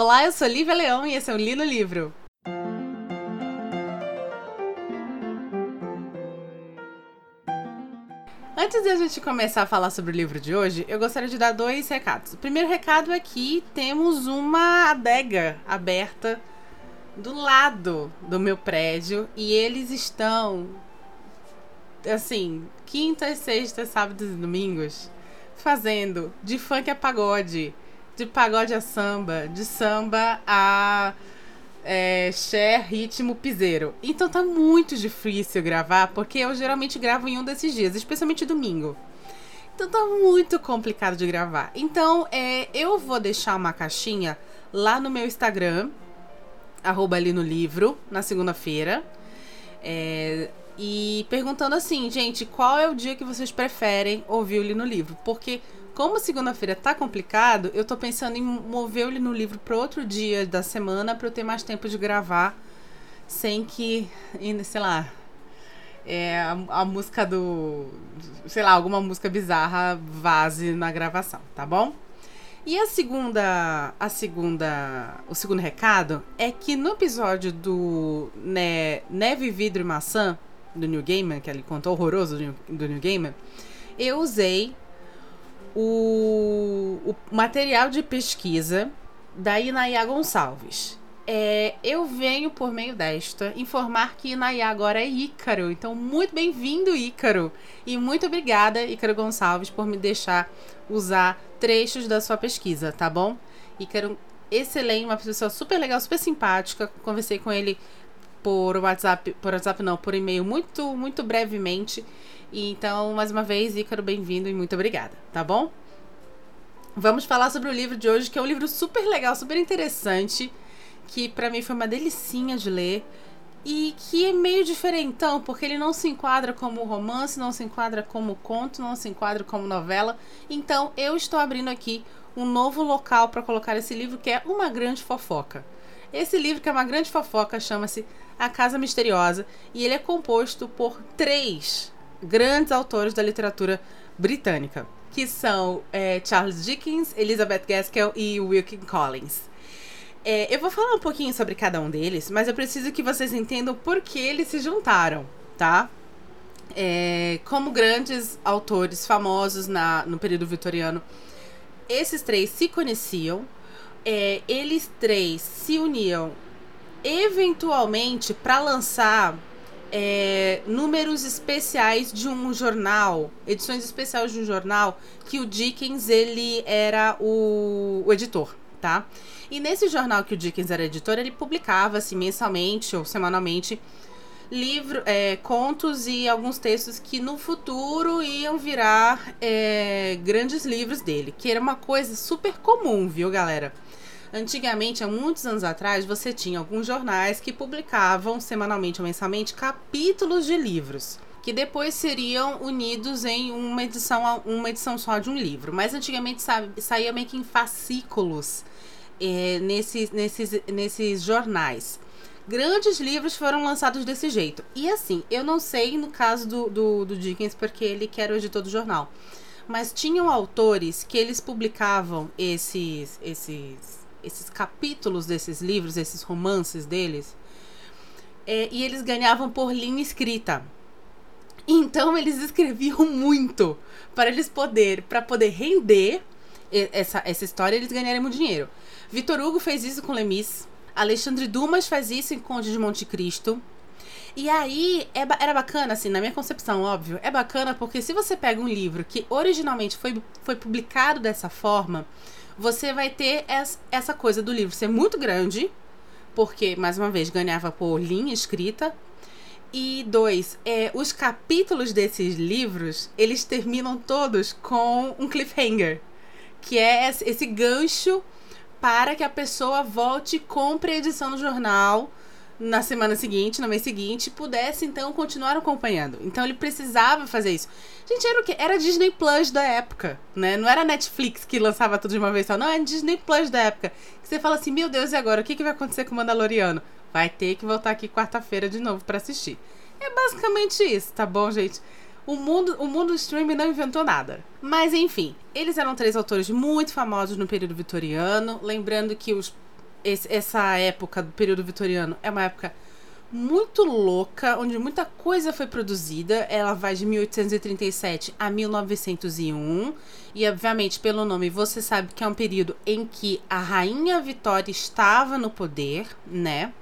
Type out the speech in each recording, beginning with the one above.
Olá, eu sou Lívia Leão e esse é o Li no Livro. Antes de a gente começar a falar sobre o livro de hoje, eu gostaria de dar dois recados. O primeiro recado é que temos uma adega aberta do lado do meu prédio e eles estão assim, quintas, sextas, sábados e domingos fazendo de funk a pagode, de pagode a samba, de samba a é, share, ritmo, piseiro. Então tá muito difícil gravar, porque eu geralmente gravo em um desses dias, especialmente domingo. Então tá muito complicado de gravar. Então é, eu vou deixar uma caixinha lá no meu Instagram, arroba ali no livro, na segunda-feira. É, e perguntando assim, gente, qual é o dia que vocês preferem ouvir o no Livro? Porque como segunda-feira tá complicado, eu tô pensando em mover ele no livro para outro dia da semana para eu ter mais tempo de gravar sem que, sei lá, é, a, a, música do, sei lá, alguma música bizarra vaze na gravação, tá bom? E a segunda, a segunda, o segundo recado é que no episódio do né, Neve, Vidro e Maçã do New Gamer, que ele contou horroroso do do New Gamer, eu usei o, o material de pesquisa da Inaya Gonçalves. É, eu venho, por meio desta, informar que Inaya agora é Ícaro. Então, muito bem-vindo, Ícaro. E muito obrigada, Ícaro Gonçalves, por me deixar usar trechos da sua pesquisa, tá bom? Ícaro, excelente, uma pessoa super legal, super simpática. Conversei com ele por WhatsApp, por WhatsApp não, por e-mail muito, muito brevemente. Então, mais uma vez, Ícaro, bem-vindo e muito obrigada, tá bom? Vamos falar sobre o livro de hoje, que é um livro super legal, super interessante, que para mim foi uma delicinha de ler e que é meio diferentão, porque ele não se enquadra como romance, não se enquadra como conto, não se enquadra como novela. Então, eu estou abrindo aqui um novo local para colocar esse livro, que é uma grande fofoca. Esse livro, que é uma grande fofoca, chama-se A Casa Misteriosa e ele é composto por três grandes autores da literatura britânica, que são é, Charles Dickens, Elizabeth Gaskell e Wilkie Collins. É, eu vou falar um pouquinho sobre cada um deles, mas eu preciso que vocês entendam por que eles se juntaram, tá? É, como grandes autores famosos na, no período vitoriano, esses três se conheciam, é, eles três se uniam eventualmente para lançar é, números especiais de um jornal, edições especiais de um jornal, que o Dickens ele era o, o editor, tá? E nesse jornal que o Dickens era editor, ele publicava assim, mensalmente ou semanalmente livro, é, contos e alguns textos que no futuro iam virar é, grandes livros dele, que era uma coisa super comum, viu, galera? Antigamente, há muitos anos atrás, você tinha alguns jornais que publicavam semanalmente ou mensalmente capítulos de livros que depois seriam unidos em uma edição, uma edição só de um livro. Mas antigamente saía meio que em fascículos é, nesses, nesses, nesses jornais. Grandes livros foram lançados desse jeito. E assim, eu não sei no caso do, do, do Dickens, porque ele que era o editor do jornal. Mas tinham autores que eles publicavam esses, esses esses capítulos desses livros, esses romances deles, é, e eles ganhavam por linha escrita. Então eles escreviam muito para eles poder, para poder render essa, essa história, eles ganharem muito dinheiro. Vitor Hugo fez isso com Lemis, Alexandre Dumas faz isso em Conde de Monte Cristo. E aí, é, era bacana, assim, na minha concepção, óbvio, é bacana porque se você pega um livro que originalmente foi, foi publicado dessa forma, você vai ter essa coisa do livro ser muito grande, porque, mais uma vez, ganhava por linha escrita. E dois, é, os capítulos desses livros, eles terminam todos com um cliffhanger. Que é esse gancho para que a pessoa volte e compre a edição do jornal na semana seguinte, no mês seguinte, pudesse então continuar acompanhando. Então ele precisava fazer isso. Gente, era o quê? Era Disney Plus da época, né? Não era Netflix que lançava tudo de uma vez só. Não, era Disney Plus da época. Que você fala assim, meu Deus, e agora? O que, que vai acontecer com o Mandaloriano? Vai ter que voltar aqui quarta-feira de novo para assistir. É basicamente isso, tá bom, gente? O mundo, o mundo do streaming não inventou nada. Mas enfim, eles eram três autores muito famosos no período vitoriano. Lembrando que os esse, essa época do período vitoriano é uma época muito louca, onde muita coisa foi produzida. Ela vai de 1837 a 1901. E, obviamente, pelo nome, você sabe que é um período em que a Rainha Vitória estava no poder, né?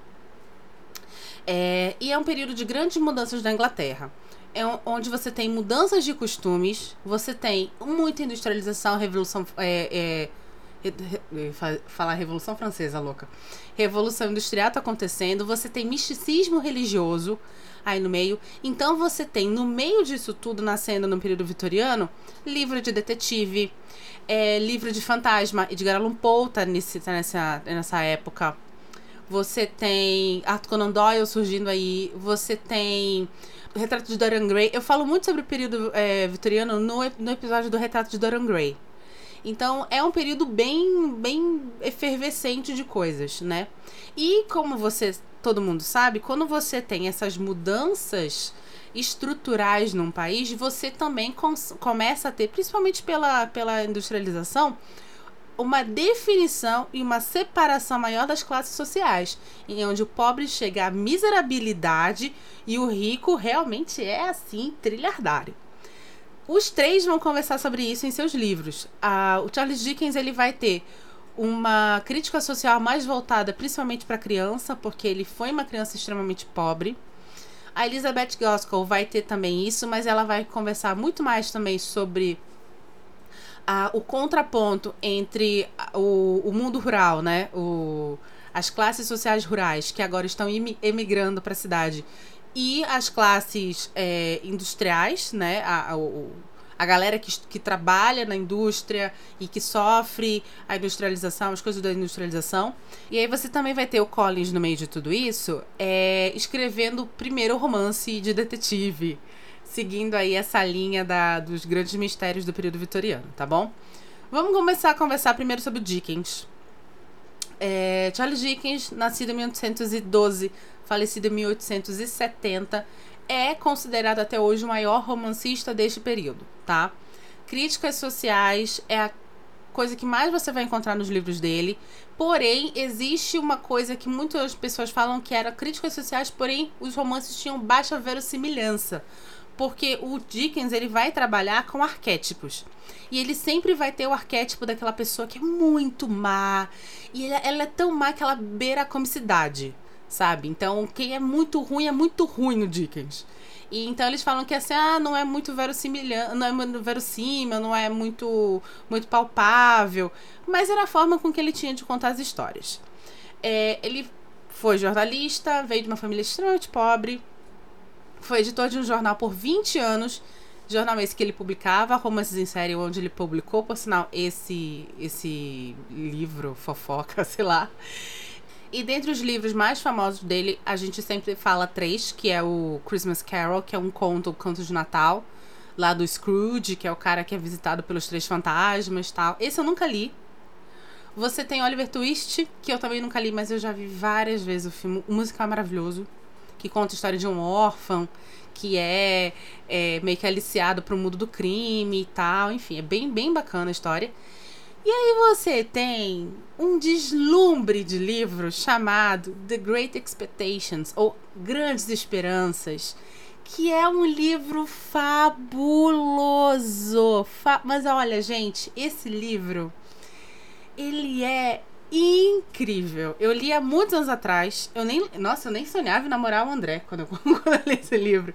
É, e é um período de grandes mudanças na Inglaterra. É onde você tem mudanças de costumes, você tem muita industrialização, revolução. É, é, falar Revolução Francesa, louca. Revolução Industrial tá acontecendo, você tem misticismo religioso aí no meio. Então você tem, no meio disso tudo, nascendo no período vitoriano, livro de detetive, é, livro de fantasma. Edgar Allan Poe tá, tá nessa, nessa época. Você tem Arthur Conan Doyle surgindo aí. Você tem Retrato de Dorian Gray. Eu falo muito sobre o período é, vitoriano no, no episódio do Retrato de Dorian Gray. Então é um período bem, bem efervescente de coisas, né? E como você, todo mundo sabe, quando você tem essas mudanças estruturais num país, você também começa a ter, principalmente pela, pela industrialização, uma definição e uma separação maior das classes sociais, em onde o pobre chega à miserabilidade e o rico realmente é assim trilhardário. Os três vão conversar sobre isso em seus livros. Ah, o Charles Dickens ele vai ter uma crítica social mais voltada principalmente para criança, porque ele foi uma criança extremamente pobre. A Elizabeth Gaskell vai ter também isso, mas ela vai conversar muito mais também sobre ah, o contraponto entre o, o mundo rural, né? O, as classes sociais rurais que agora estão emigrando para a cidade e as classes é, industriais, né? A, a, a galera que, que trabalha na indústria e que sofre a industrialização, as coisas da industrialização. E aí você também vai ter o Collins no meio de tudo isso, é, escrevendo o primeiro romance de detetive, seguindo aí essa linha da, dos grandes mistérios do período vitoriano, tá bom? Vamos começar a conversar primeiro sobre o Dickens. É, Charles Dickens, nascido em 1812, falecido em 1870, é considerado até hoje o maior romancista deste período, tá? Críticas sociais é a coisa que mais você vai encontrar nos livros dele. Porém, existe uma coisa que muitas pessoas falam que era críticas sociais, porém os romances tinham baixa verossimilhança porque o Dickens ele vai trabalhar com arquétipos. E ele sempre vai ter o arquétipo daquela pessoa que é muito má. E ela, ela é tão má que ela beira a comicidade, sabe? Então, quem é muito ruim é muito ruim no Dickens. E então eles falam que assim, ah, não é muito não é muito verossímil, não é muito muito palpável, mas era a forma com que ele tinha de contar as histórias. É, ele foi jornalista, veio de uma família extremamente pobre, foi editor de um jornal por 20 anos. Jornal esse que ele publicava, romances em série, onde ele publicou, por sinal, esse, esse livro, fofoca, sei lá. E dentre os livros mais famosos dele, a gente sempre fala três, que é o Christmas Carol, que é um conto, o canto de Natal, lá do Scrooge, que é o cara que é visitado pelos três fantasmas tal. Esse eu nunca li. Você tem Oliver Twist, que eu também nunca li, mas eu já vi várias vezes o filme. O musical é maravilhoso que conta a história de um órfão que é, é meio que aliciado pro mundo do crime e tal. Enfim, é bem, bem bacana a história. E aí você tem um deslumbre de livro chamado The Great Expectations, ou Grandes Esperanças, que é um livro fabuloso. Fa Mas olha, gente, esse livro ele é incrível. Eu li há muitos anos atrás. Eu nem, nossa, eu nem sonhava em namorar o André quando eu, quando eu li esse livro.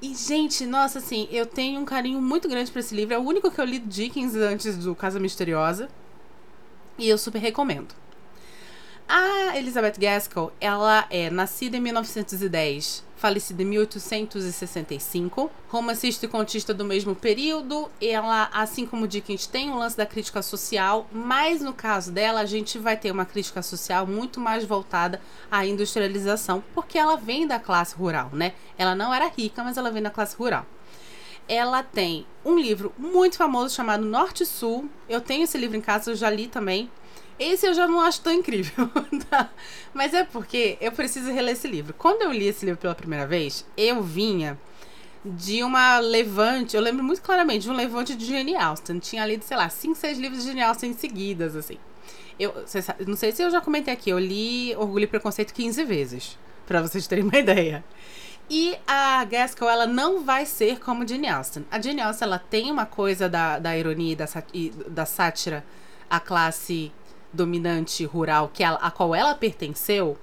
E, gente, nossa, assim, eu tenho um carinho muito grande para esse livro. É o único que eu li Dickens antes do Casa Misteriosa. E eu super recomendo. A Elizabeth Gaskell, ela é nascida em 1910 falecida em 1865, romancista e contista do mesmo período. Ela, assim como Dickens, tem um lance da crítica social, mas no caso dela, a gente vai ter uma crítica social muito mais voltada à industrialização, porque ela vem da classe rural, né? Ela não era rica, mas ela vem da classe rural ela tem um livro muito famoso chamado Norte Sul. Eu tenho esse livro em casa, eu já li também. Esse eu já não acho tão incrível. tá? Mas é porque eu preciso reler esse livro. Quando eu li esse livro pela primeira vez, eu vinha de uma levante. Eu lembro muito claramente de um levante de Jane Austen. Tinha lido, sei lá, cinco, seis livros de Jane Austen seguidas, assim. Eu não sei se eu já comentei aqui, eu li Orgulho e Preconceito 15 vezes, para vocês terem uma ideia. E a Gaskell, ela não vai ser como Jane Austen. A Jane Austen, ela tem uma coisa da, da ironia e da, da sátira à classe dominante rural que ela, a qual ela pertenceu.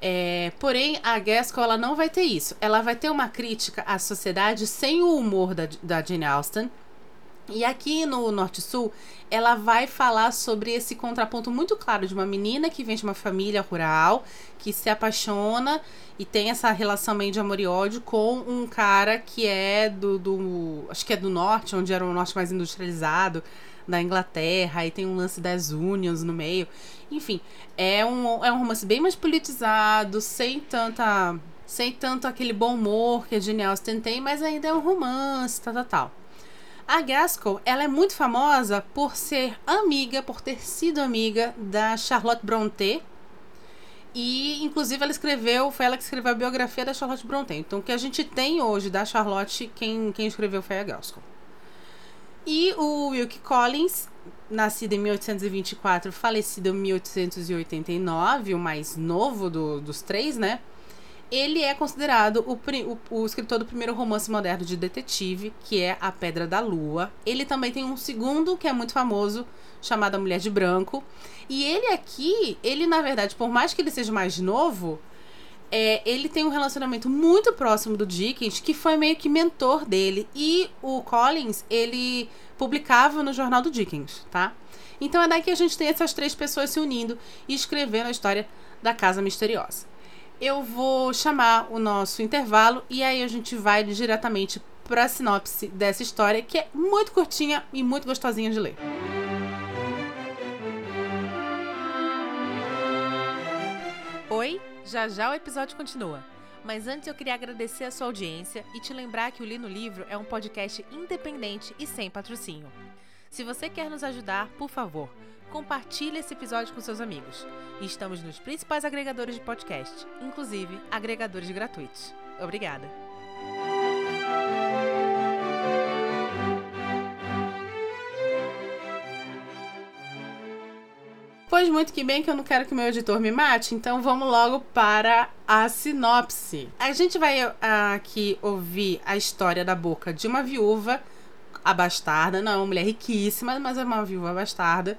É, porém, a Gaskell ela não vai ter isso. Ela vai ter uma crítica à sociedade sem o humor da, da Jane Austen. E aqui no Norte-Sul, ela vai falar sobre esse contraponto muito claro de uma menina que vem de uma família rural, que se apaixona e tem essa relação meio de amor e ódio com um cara que é do, do acho que é do norte, onde era o norte mais industrializado, da Inglaterra, e tem um lance das unions no meio. Enfim, é um, é um romance bem mais politizado, sem tanta. sem tanto aquele bom humor que a Jane Austen tem, mas ainda é um romance, tal, tal, tal. A Gaskell, ela é muito famosa por ser amiga, por ter sido amiga da Charlotte Brontë. E, inclusive, ela escreveu, foi ela que escreveu a biografia da Charlotte Brontë. Então, o que a gente tem hoje da Charlotte, quem, quem escreveu foi a Gaskell. E o Wilkie Collins, nascido em 1824, falecido em 1889, o mais novo do, dos três, né? Ele é considerado o, o, o, escritor do primeiro romance moderno de detetive, que é A Pedra da Lua. Ele também tem um segundo que é muito famoso, chamado A Mulher de Branco. E ele aqui, ele na verdade, por mais que ele seja mais novo, é, ele tem um relacionamento muito próximo do Dickens, que foi meio que mentor dele. E o Collins, ele publicava no jornal do Dickens, tá? Então é daí que a gente tem essas três pessoas se unindo e escrevendo a história da Casa Misteriosa. Eu vou chamar o nosso intervalo e aí a gente vai diretamente para a sinopse dessa história, que é muito curtinha e muito gostosinha de ler. Oi? Já já o episódio continua. Mas antes eu queria agradecer a sua audiência e te lembrar que o Li no Livro é um podcast independente e sem patrocínio. Se você quer nos ajudar, por favor, compartilhe esse episódio com seus amigos. Estamos nos principais agregadores de podcast, inclusive agregadores gratuitos. Obrigada! Pois muito que bem que eu não quero que meu editor me mate, então vamos logo para a sinopse. A gente vai aqui ouvir a história da boca de uma viúva abastarda, não é uma mulher riquíssima, mas é uma viúva abastarda,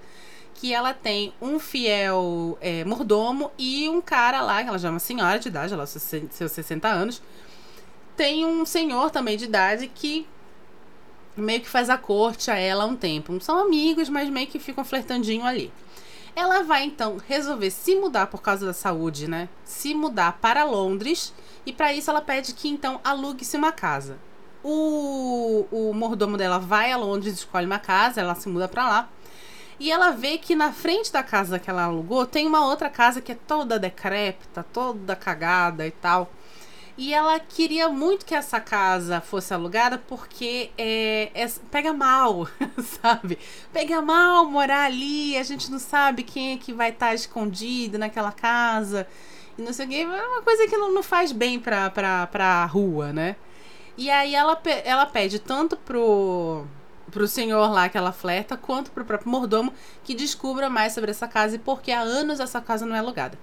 que ela tem um fiel é, mordomo e um cara lá, que ela já é uma senhora de idade, ela seus 60 anos, tem um senhor também de idade que meio que faz a corte a ela há um tempo. Não são amigos, mas meio que ficam flertandinho ali. Ela vai então resolver se mudar por causa da saúde, né? Se mudar para Londres e para isso ela pede que então alugue-se uma casa. O, o mordomo dela vai a Londres, escolhe uma casa, ela se muda para lá. E ela vê que na frente da casa que ela alugou tem uma outra casa que é toda decrépita, toda cagada e tal. E ela queria muito que essa casa fosse alugada porque é, é, pega mal, sabe? Pega mal morar ali, a gente não sabe quem é que vai estar tá escondido naquela casa. E não sei o que. É uma coisa que não, não faz bem pra, pra, pra rua, né? E aí ela, ela pede tanto pro, pro senhor lá que ela flerta, quanto pro próprio mordomo que descubra mais sobre essa casa e porque há anos essa casa não é alugada.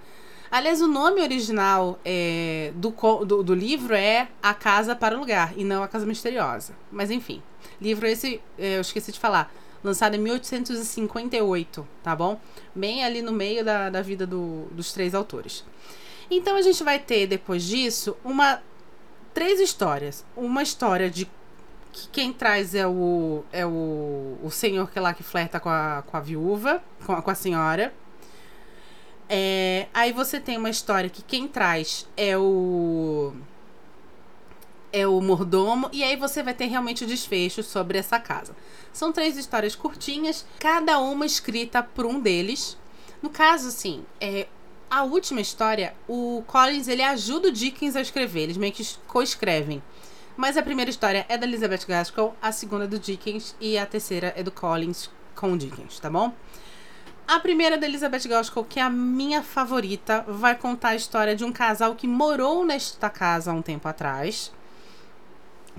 Aliás, o nome original é, do, do, do, livro é A Casa para o Lugar e não A Casa Misteriosa. Mas enfim, livro esse, é, eu esqueci de falar, lançado em 1858, tá bom? Bem ali no meio da, da vida do, dos três autores. Então a gente vai ter, depois disso, uma três histórias. Uma história de que quem traz é o, é o, o senhor que é lá que flerta com a, com a viúva, com a, com a senhora. É, aí você tem uma história que quem traz é o é o mordomo e aí você vai ter realmente o desfecho sobre essa casa. São três histórias curtinhas, cada uma escrita por um deles. No caso, assim, é, a última história, o Collins ele ajuda o Dickens a escrever, eles meio que co-escrevem. Mas a primeira história é da Elizabeth Gaskell, a segunda é do Dickens e a terceira é do Collins com o Dickens, tá bom? A primeira da Elizabeth Gaskell, que é a minha favorita, vai contar a história de um casal que morou nesta casa há um tempo atrás.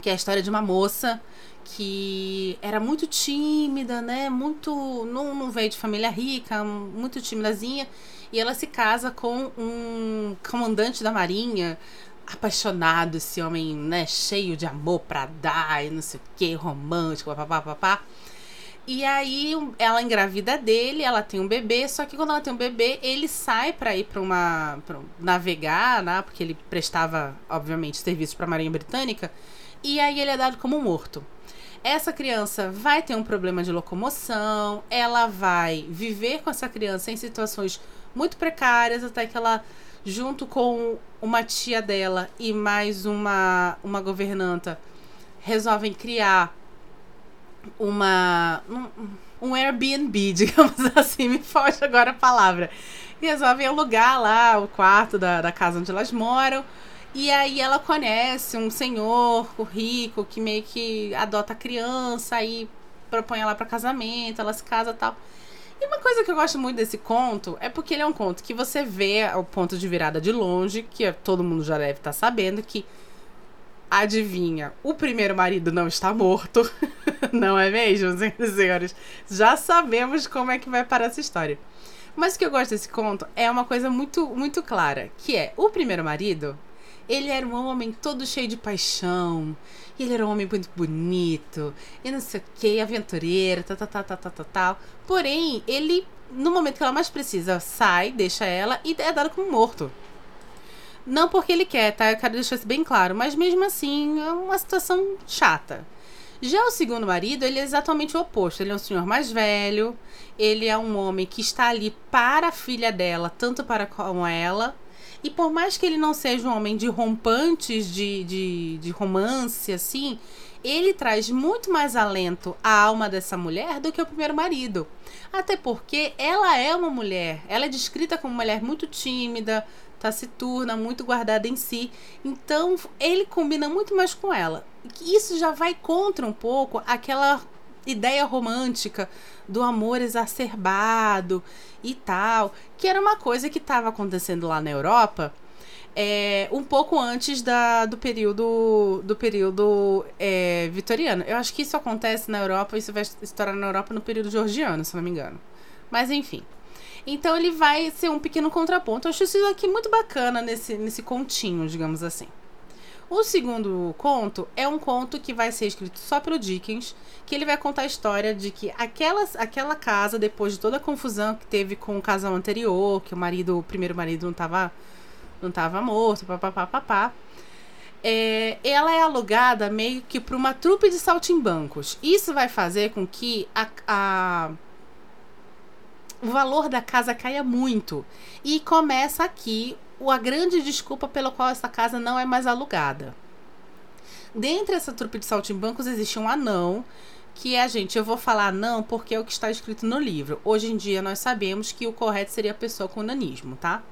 Que é a história de uma moça que era muito tímida, né? Muito. Não, não veio de família rica, muito timidazinha. E ela se casa com um comandante da marinha, apaixonado, esse homem, né? Cheio de amor pra dar e não sei o que, romântico, papapá, papá. E aí ela engravida dele, ela tem um bebê, só que quando ela tem um bebê, ele sai para ir para uma pra navegar, né? Porque ele prestava, obviamente, serviço para a Marinha Britânica, e aí ele é dado como morto. Essa criança vai ter um problema de locomoção, ela vai viver com essa criança em situações muito precárias, até que ela junto com uma tia dela e mais uma uma governanta resolvem criar uma. Um, um Airbnb, digamos assim, me foge agora a palavra. E resolvem alugar lá o quarto da, da casa onde elas moram. E aí ela conhece um senhor rico que meio que adota a criança e propõe ela para casamento, ela se casa tal. E uma coisa que eu gosto muito desse conto é porque ele é um conto que você vê o ponto de virada de longe, que todo mundo já deve estar tá sabendo que adivinha, o primeiro marido não está morto. não é mesmo, senhoras e senhores? Já sabemos como é que vai parar essa história. Mas o que eu gosto desse conto é uma coisa muito, muito clara, que é o primeiro marido, ele era um homem todo cheio de paixão, ele era um homem muito bonito, e não sei o que, aventureiro, tal, tal, tal, tal, tal, tal. Porém, ele, no momento que ela mais precisa, sai, deixa ela e é dado como morto. Não porque ele quer, tá? Eu quero deixar isso bem claro. Mas mesmo assim, é uma situação chata. Já o segundo marido, ele é exatamente o oposto. Ele é um senhor mais velho. Ele é um homem que está ali para a filha dela, tanto para com ela. E por mais que ele não seja um homem de rompantes, de, de, de romance, assim, ele traz muito mais alento à alma dessa mulher do que o primeiro marido. Até porque ela é uma mulher, ela é descrita como uma mulher muito tímida, taciturna, muito guardada em si. Então, ele combina muito mais com ela. Isso já vai contra um pouco aquela ideia romântica do amor exacerbado e tal, que era uma coisa que estava acontecendo lá na Europa. É, um pouco antes da, do período do período é, vitoriano. Eu acho que isso acontece na Europa, isso vai estourar na Europa no período georgiano, se não me engano. Mas enfim. Então ele vai ser um pequeno contraponto. Eu acho isso aqui muito bacana nesse, nesse continho, digamos assim. O segundo conto é um conto que vai ser escrito só pelo Dickens, que ele vai contar a história de que aquela, aquela casa, depois de toda a confusão que teve com o casal anterior, que o marido, o primeiro marido não estava não tava morto, papapá, papá, é, ela é alugada meio que para uma trupe de saltimbancos. Isso vai fazer com que a, a o valor da casa caia muito. E começa aqui a grande desculpa pela qual essa casa não é mais alugada. Dentro dessa trupe de saltimbancos existe um anão que é, gente, eu vou falar não porque é o que está escrito no livro. Hoje em dia nós sabemos que o correto seria a pessoa com nanismo, tá?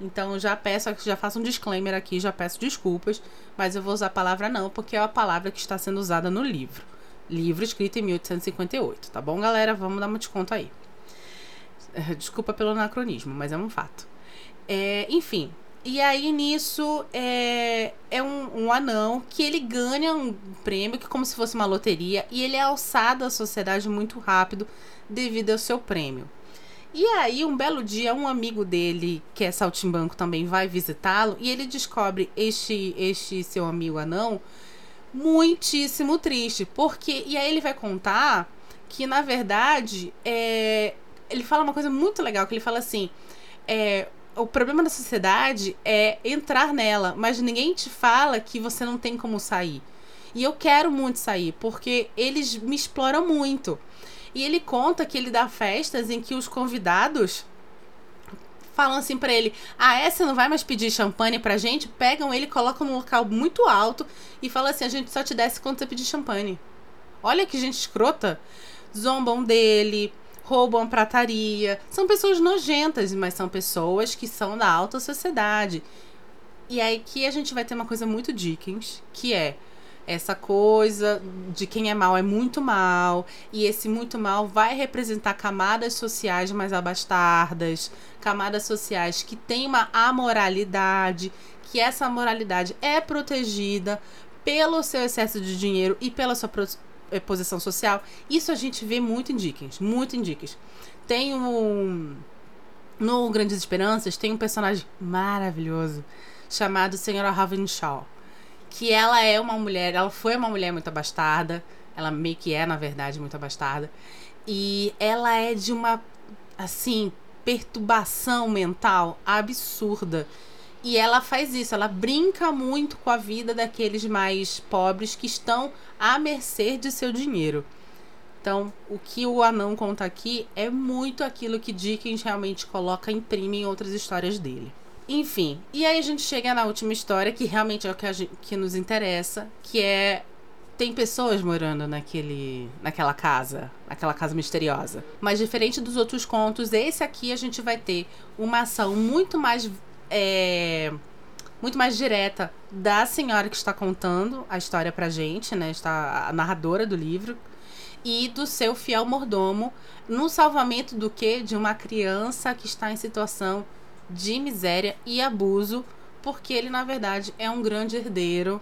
Então já peço, já faço um disclaimer aqui, já peço desculpas, mas eu vou usar a palavra não porque é a palavra que está sendo usada no livro. Livro escrito em 1858, tá bom, galera? Vamos dar um desconto aí. Desculpa pelo anacronismo, mas é um fato. É, enfim, e aí nisso é, é um, um, anão que ele ganha um prêmio que é como se fosse uma loteria e ele é alçado à sociedade muito rápido devido ao seu prêmio. E aí um belo dia um amigo dele, que é saltimbanco também, vai visitá-lo e ele descobre este este seu amigo anão muitíssimo triste, porque e aí ele vai contar que na verdade é, ele fala uma coisa muito legal, que ele fala assim, é, o problema da sociedade é entrar nela, mas ninguém te fala que você não tem como sair. E eu quero muito sair, porque eles me exploram muito. E ele conta que ele dá festas em que os convidados falam assim para ele: Ah, é? Você não vai mais pedir champanhe pra gente? Pegam ele, colocam num local muito alto e falam assim: A gente só te desce quando você pedir champanhe. Olha que gente escrota. Zombam dele, roubam a prataria. São pessoas nojentas, mas são pessoas que são da alta sociedade. E aí que a gente vai ter uma coisa muito Dickens, que é essa coisa de quem é mal é muito mal, e esse muito mal vai representar camadas sociais mais abastardas, camadas sociais que têm uma amoralidade, que essa moralidade é protegida pelo seu excesso de dinheiro e pela sua posição social. Isso a gente vê muito em Dickens, muito em Dickens. Tem um. No Grandes Esperanças, tem um personagem maravilhoso chamado Senhora Ravenshaw. Que ela é uma mulher, ela foi uma mulher muito abastada. Ela meio que é, na verdade, muito abastada. E ela é de uma, assim, perturbação mental absurda. E ela faz isso, ela brinca muito com a vida daqueles mais pobres que estão à mercê de seu dinheiro. Então, o que o anão conta aqui é muito aquilo que Dickens realmente coloca, imprime em outras histórias dele. Enfim, e aí a gente chega na última história, que realmente é o que, gente, que nos interessa, que é tem pessoas morando naquele, naquela casa, naquela casa misteriosa. Mas diferente dos outros contos, esse aqui a gente vai ter uma ação muito mais é, muito mais direta da senhora que está contando a história pra gente, né? Está a narradora do livro e do seu fiel mordomo no salvamento do que de uma criança que está em situação de miséria e abuso, porque ele na verdade é um grande herdeiro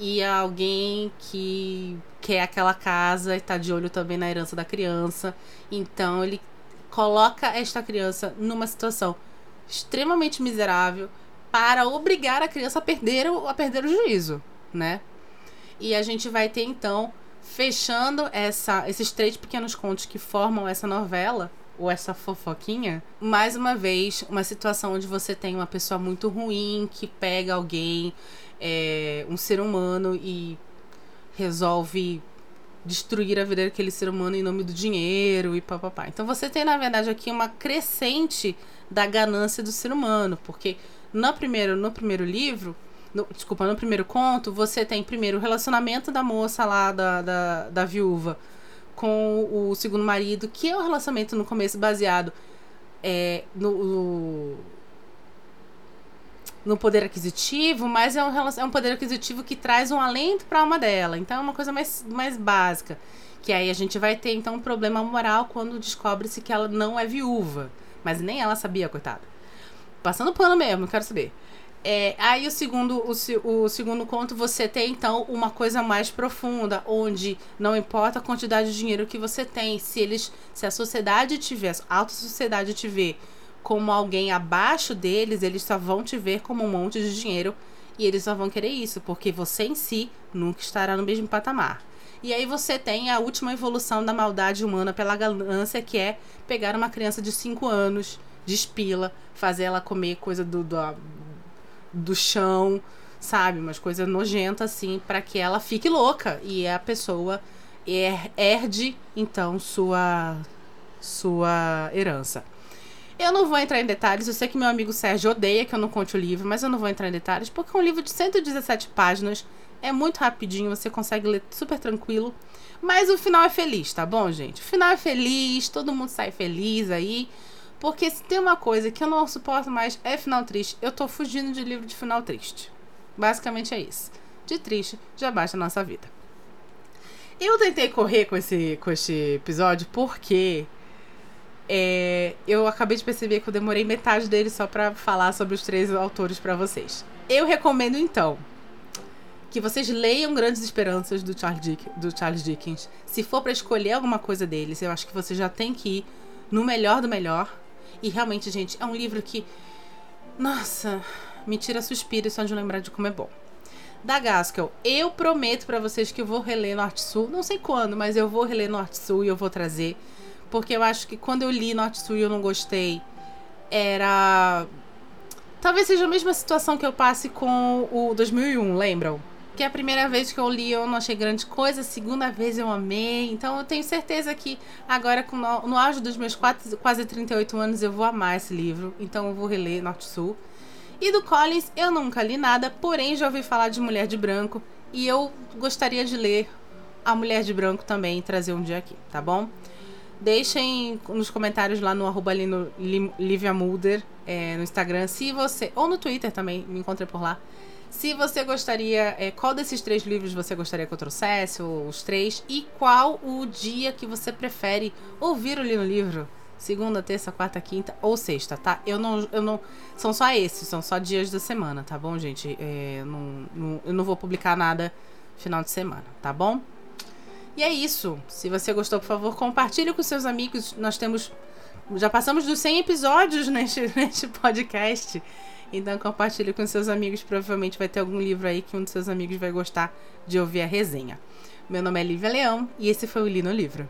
e é alguém que quer aquela casa e está de olho também na herança da criança. Então ele coloca esta criança numa situação extremamente miserável para obrigar a criança a perder o, a perder o juízo, né? E a gente vai ter então fechando essa, esses três pequenos contos que formam essa novela ou essa fofoquinha, mais uma vez, uma situação onde você tem uma pessoa muito ruim que pega alguém é, um ser humano e resolve destruir a vida daquele ser humano em nome do dinheiro e papapá. Então você tem, na verdade, aqui uma crescente da ganância do ser humano, porque no primeiro, no primeiro livro, no, desculpa, no primeiro conto, você tem primeiro o relacionamento da moça lá, da, da, da viúva, com o segundo marido, que é um relacionamento no começo baseado é, no, no no poder aquisitivo, mas é um, é um poder aquisitivo que traz um alento para a alma dela. Então é uma coisa mais, mais básica. Que aí a gente vai ter então um problema moral quando descobre-se que ela não é viúva. Mas nem ela sabia, coitada. Passando pano mesmo, quero saber. É, aí o segundo, o, o segundo conto você tem então uma coisa mais profunda, onde não importa a quantidade de dinheiro que você tem, se eles, se a sociedade tiver, a alta sociedade te vê como alguém abaixo deles, eles só vão te ver como um monte de dinheiro e eles só vão querer isso, porque você em si nunca estará no mesmo patamar. E aí você tem a última evolução da maldade humana pela ganância, que é pegar uma criança de 5 anos, despila, fazer ela comer coisa do, do, do chão, sabe? Umas coisas nojentas assim, para que ela fique louca e a pessoa herde então sua sua herança. Eu não vou entrar em detalhes, eu sei que meu amigo Sérgio odeia que eu não conte o livro, mas eu não vou entrar em detalhes, porque é um livro de 117 páginas, é muito rapidinho, você consegue ler super tranquilo. Mas o final é feliz, tá bom, gente? O final é feliz, todo mundo sai feliz aí. Porque se tem uma coisa que eu não suporto mais é final triste. Eu tô fugindo de livro de final triste. Basicamente é isso. De triste, já basta a nossa vida. Eu tentei correr com esse, com esse episódio porque é, eu acabei de perceber que eu demorei metade dele só para falar sobre os três autores para vocês. Eu recomendo então que vocês leiam Grandes Esperanças do Charles, Dick, do Charles Dickens. Se for para escolher alguma coisa deles, eu acho que você já tem que ir no melhor do melhor. E realmente, gente, é um livro que, nossa, me tira suspiro só de lembrar de como é bom. Da Gaskell, eu prometo para vocês que eu vou reler Norte Sul. Não sei quando, mas eu vou reler Norte Sul e eu vou trazer porque eu acho que quando eu li Norte Sul e eu não gostei, era. Talvez seja a mesma situação que eu passe com o 2001, lembram? Que a primeira vez que eu li eu não achei grande coisa, a segunda vez eu amei. Então eu tenho certeza que agora, com no, no auge dos meus quatro, quase 38 anos, eu vou amar esse livro. Então eu vou reler Norte Sul. E do Collins eu nunca li nada, porém já ouvi falar de Mulher de Branco. E eu gostaria de ler A Mulher de Branco também e trazer um dia aqui, tá bom? Deixem nos comentários lá no arroba ali no Livia Mulder, é, no Instagram, se você. Ou no Twitter também, me encontrei por lá. Se você gostaria. É, qual desses três livros você gostaria que eu trouxesse, ou os três, e qual o dia que você prefere ouvir o Lino Livro? Segunda, terça, quarta, quinta ou sexta, tá? Eu não, eu não. São só esses, são só dias da semana, tá bom, gente? É, não, não, eu não vou publicar nada final de semana, tá bom? E é isso. Se você gostou, por favor, compartilhe com seus amigos. Nós temos. Já passamos dos 100 episódios neste, neste podcast. Então compartilhe com seus amigos. Provavelmente vai ter algum livro aí que um dos seus amigos vai gostar de ouvir a resenha. Meu nome é Lívia Leão e esse foi o Li no Livro.